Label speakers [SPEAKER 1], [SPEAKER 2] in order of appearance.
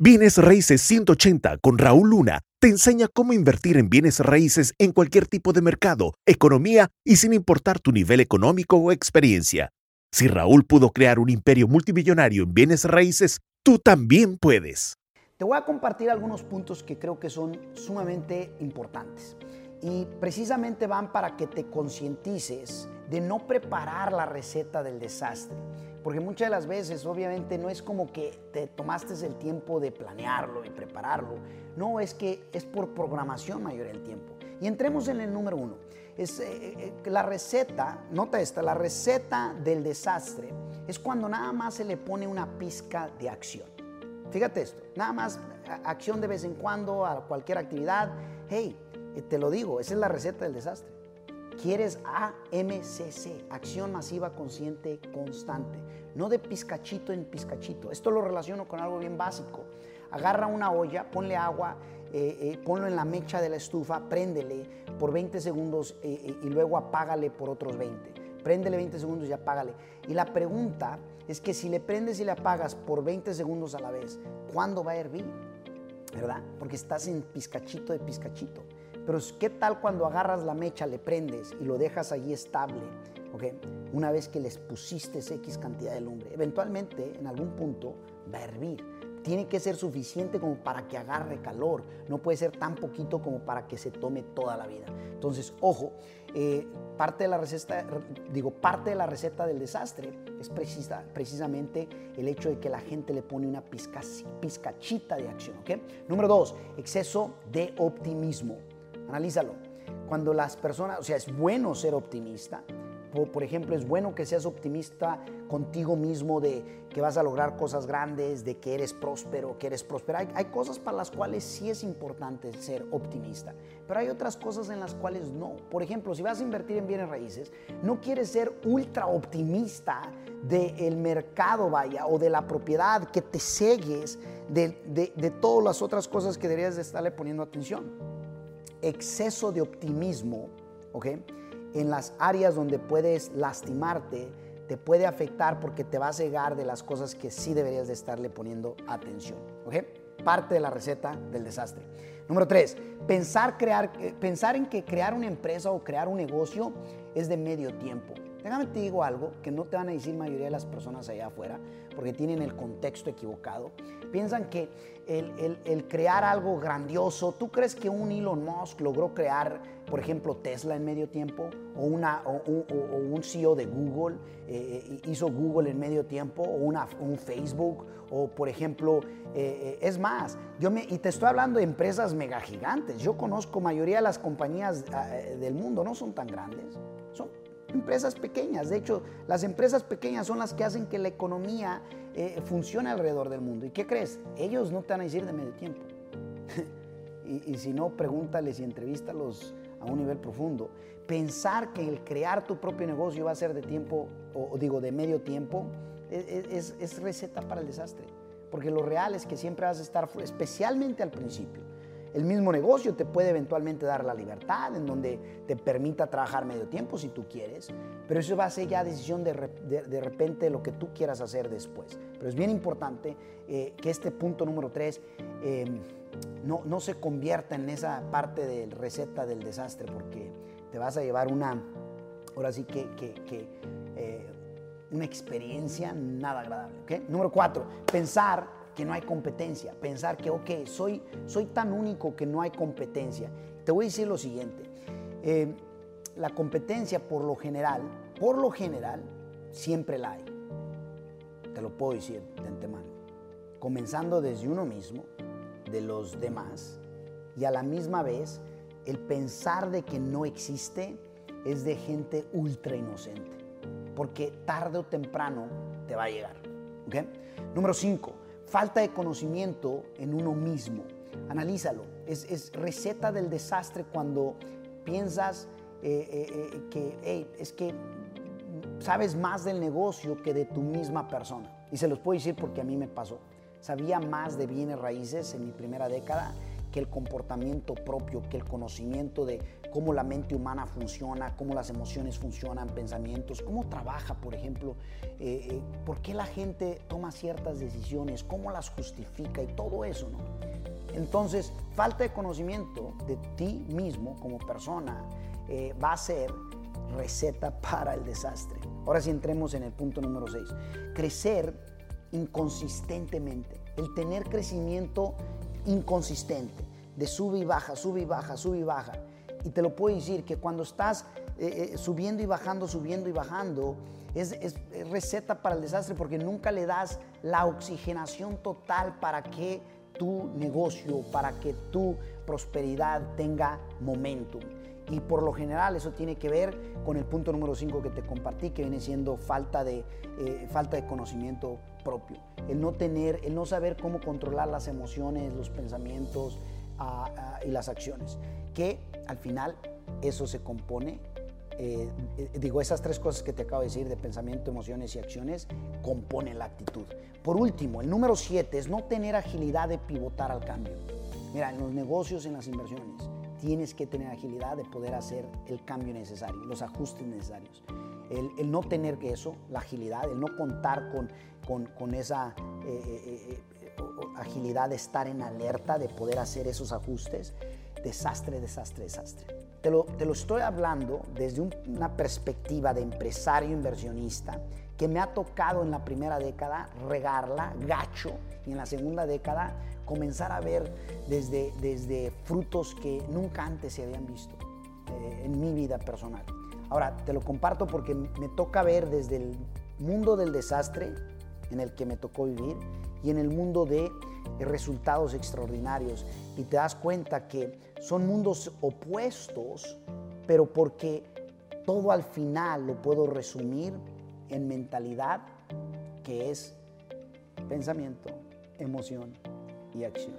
[SPEAKER 1] Bienes Raíces 180 con Raúl Luna te enseña cómo invertir en bienes raíces en cualquier tipo de mercado, economía y sin importar tu nivel económico o experiencia. Si Raúl pudo crear un imperio multimillonario en bienes raíces, tú también puedes.
[SPEAKER 2] Te voy a compartir algunos puntos que creo que son sumamente importantes y precisamente van para que te concientices de no preparar la receta del desastre. Porque muchas de las veces obviamente no es como que te tomaste el tiempo de planearlo y prepararlo. No, es que es por programación mayor el tiempo. Y entremos en el número uno. Es eh, eh, eh, la receta, nota esta, la receta del desastre es cuando nada más se le pone una pizca de acción. Fíjate esto, nada más acción de vez en cuando a cualquier actividad. Hey, te lo digo, esa es la receta del desastre. Quieres AMCC, acción masiva consciente constante, no de pizcachito en pizcachito. Esto lo relaciono con algo bien básico. Agarra una olla, ponle agua, eh, eh, ponlo en la mecha de la estufa, préndele por 20 segundos eh, y luego apágale por otros 20. Préndele 20 segundos y apágale. Y la pregunta es que si le prendes y le apagas por 20 segundos a la vez, ¿cuándo va a hervir? ¿Verdad? Porque estás en pizcachito de pizcachito. Pero ¿qué tal cuando agarras la mecha, le prendes y lo dejas allí estable? ¿okay? Una vez que les pusiste X cantidad de lumbre, eventualmente en algún punto va a hervir. Tiene que ser suficiente como para que agarre calor. No puede ser tan poquito como para que se tome toda la vida. Entonces, ojo, eh, parte, de la receta, digo, parte de la receta del desastre es precisa, precisamente el hecho de que la gente le pone una pizca, pizcachita de acción. ¿okay? Número dos, exceso de optimismo. Analízalo. Cuando las personas, o sea, es bueno ser optimista. Por, ejemplo, es bueno que seas optimista contigo mismo de que vas a lograr cosas grandes, de que eres próspero, que eres próspero. Hay, cosas para las cuales sí es importante ser optimista, pero hay otras cosas en las cuales no. Por ejemplo, si vas a invertir en bienes raíces, no quieres ser ultra optimista del mercado, vaya, o de la propiedad, que te cegues de, de, de todas las otras cosas que deberías de estarle poniendo atención exceso de optimismo, ¿ok? En las áreas donde puedes lastimarte, te puede afectar porque te va a cegar de las cosas que sí deberías de estarle poniendo atención, ¿ok? Parte de la receta del desastre. Número tres, pensar, crear, eh, pensar en que crear una empresa o crear un negocio es de medio tiempo. Déjame te digo algo que no te van a decir mayoría de las personas allá afuera, porque tienen el contexto equivocado. Piensan que el, crear algo grandioso, ¿tú crees que un Elon Musk logró crear, por ejemplo, Tesla en medio tiempo? ¿O, una, un CEO de Google eh, eh, hizo Google en medio tiempo? ¿O una, un Facebook? O, por ejemplo, eh, es más, yo me, y te estoy hablando de empresas mega gigantes. Yo conozco mayoría de las compañías ah, del mundo, no son tan grandes. Son empresas pequeñas. De hecho, las empresas pequeñas son las que hacen que la economía eh, funcione alrededor del mundo. ¿Y qué crees? Ellos no te van a decir de medio tiempo. y, si no, pregúntales y entrevístalos a un nivel profundo. Pensar que el crear tu propio negocio va a ser de tiempo, o, digo, de medio tiempo, es, es receta para el desastre. Porque lo real es que siempre vas a estar, especialmente al principio, el mismo negocio te puede eventualmente dar la libertad en donde te permita trabajar medio tiempo si tú quieres, pero eso va a ser ya decisión de, de, repente lo que tú quieras hacer después. Pero es bien importante eh, que este punto número tres em, no, no, se convierta en esa parte de receta del desastre porque te vas a llevar una, ahora sí que, que, eh, una experiencia nada agradable. Número cuatro, pensar que no hay competencia, pensar que, ok, soy, soy tan único que no hay competencia. Te voy a decir lo siguiente, eh, la competencia por lo general, por lo general, siempre la hay. Te lo puedo decir de antemano. Comenzando desde uno mismo, de los demás, y a la misma vez el pensar de que no existe es de gente ultra inocente, porque tarde o temprano te va a llegar. ¿okay? Número 5 falta de conocimiento en uno mismo. Analízalo. Es, receta del desastre cuando piensas eh, eh, eh, que es que sabes más del negocio que de tu misma persona. Y se los puedo decir porque a mí me pasó. Sabía más de bienes raíces en mi primera década que el comportamiento propio, que el conocimiento de cómo la mente humana funciona, cómo las emociones funcionan, pensamientos, cómo trabaja, por ejemplo, eh, eh, por qué la gente toma ciertas decisiones, cómo las justifica y todo eso, ¿no? Entonces, falta de conocimiento de ti mismo como persona eh, va a ser receta para el desastre. Ahora sí entremos en el punto número 6. Crecer inconsistentemente, el tener crecimiento inconsistente, de sube y baja, sube y baja, sube y baja. Y te lo puedo decir que cuando estás eh, eh, subiendo y bajando, subiendo y bajando, es, es, receta para el desastre porque nunca le das la oxigenación total para que tu negocio, para que tu prosperidad tenga momentum. Y por lo general eso tiene que ver con el punto número 5 que te compartí, que viene siendo falta de, eh, falta de conocimiento propio. El no tener, el no saber cómo controlar las emociones, los pensamientos ah, ah, y las acciones. Que al final eso se compone eh, eh, digo, esas tres cosas que te acabo de decir de pensamiento, emociones y acciones componen la actitud. Por último, el número siete es no tener agilidad de pivotar al cambio. Mira, en los negocios, en las inversiones, tienes que tener agilidad de poder hacer el cambio necesario, los ajustes necesarios. El, no tener eso, la agilidad, el no contar con, con, con esa eh, agilidad de estar en alerta, de poder hacer esos ajustes, desastre, desastre, desastre. Te lo, estoy hablando desde una perspectiva de empresario inversionista que me ha tocado en la primera década regarla gacho y en la segunda década comenzar a ver desde, desde frutos que nunca antes se habían visto eh, en mi vida personal. Ahora, te lo comparto porque me toca ver desde el mundo del desastre en el que me tocó vivir y en el mundo de resultados extraordinarios. Y te das cuenta que son mundos opuestos, pero porque todo al final lo puedo resumir en mentalidad, que es pensamiento, emoción y acción.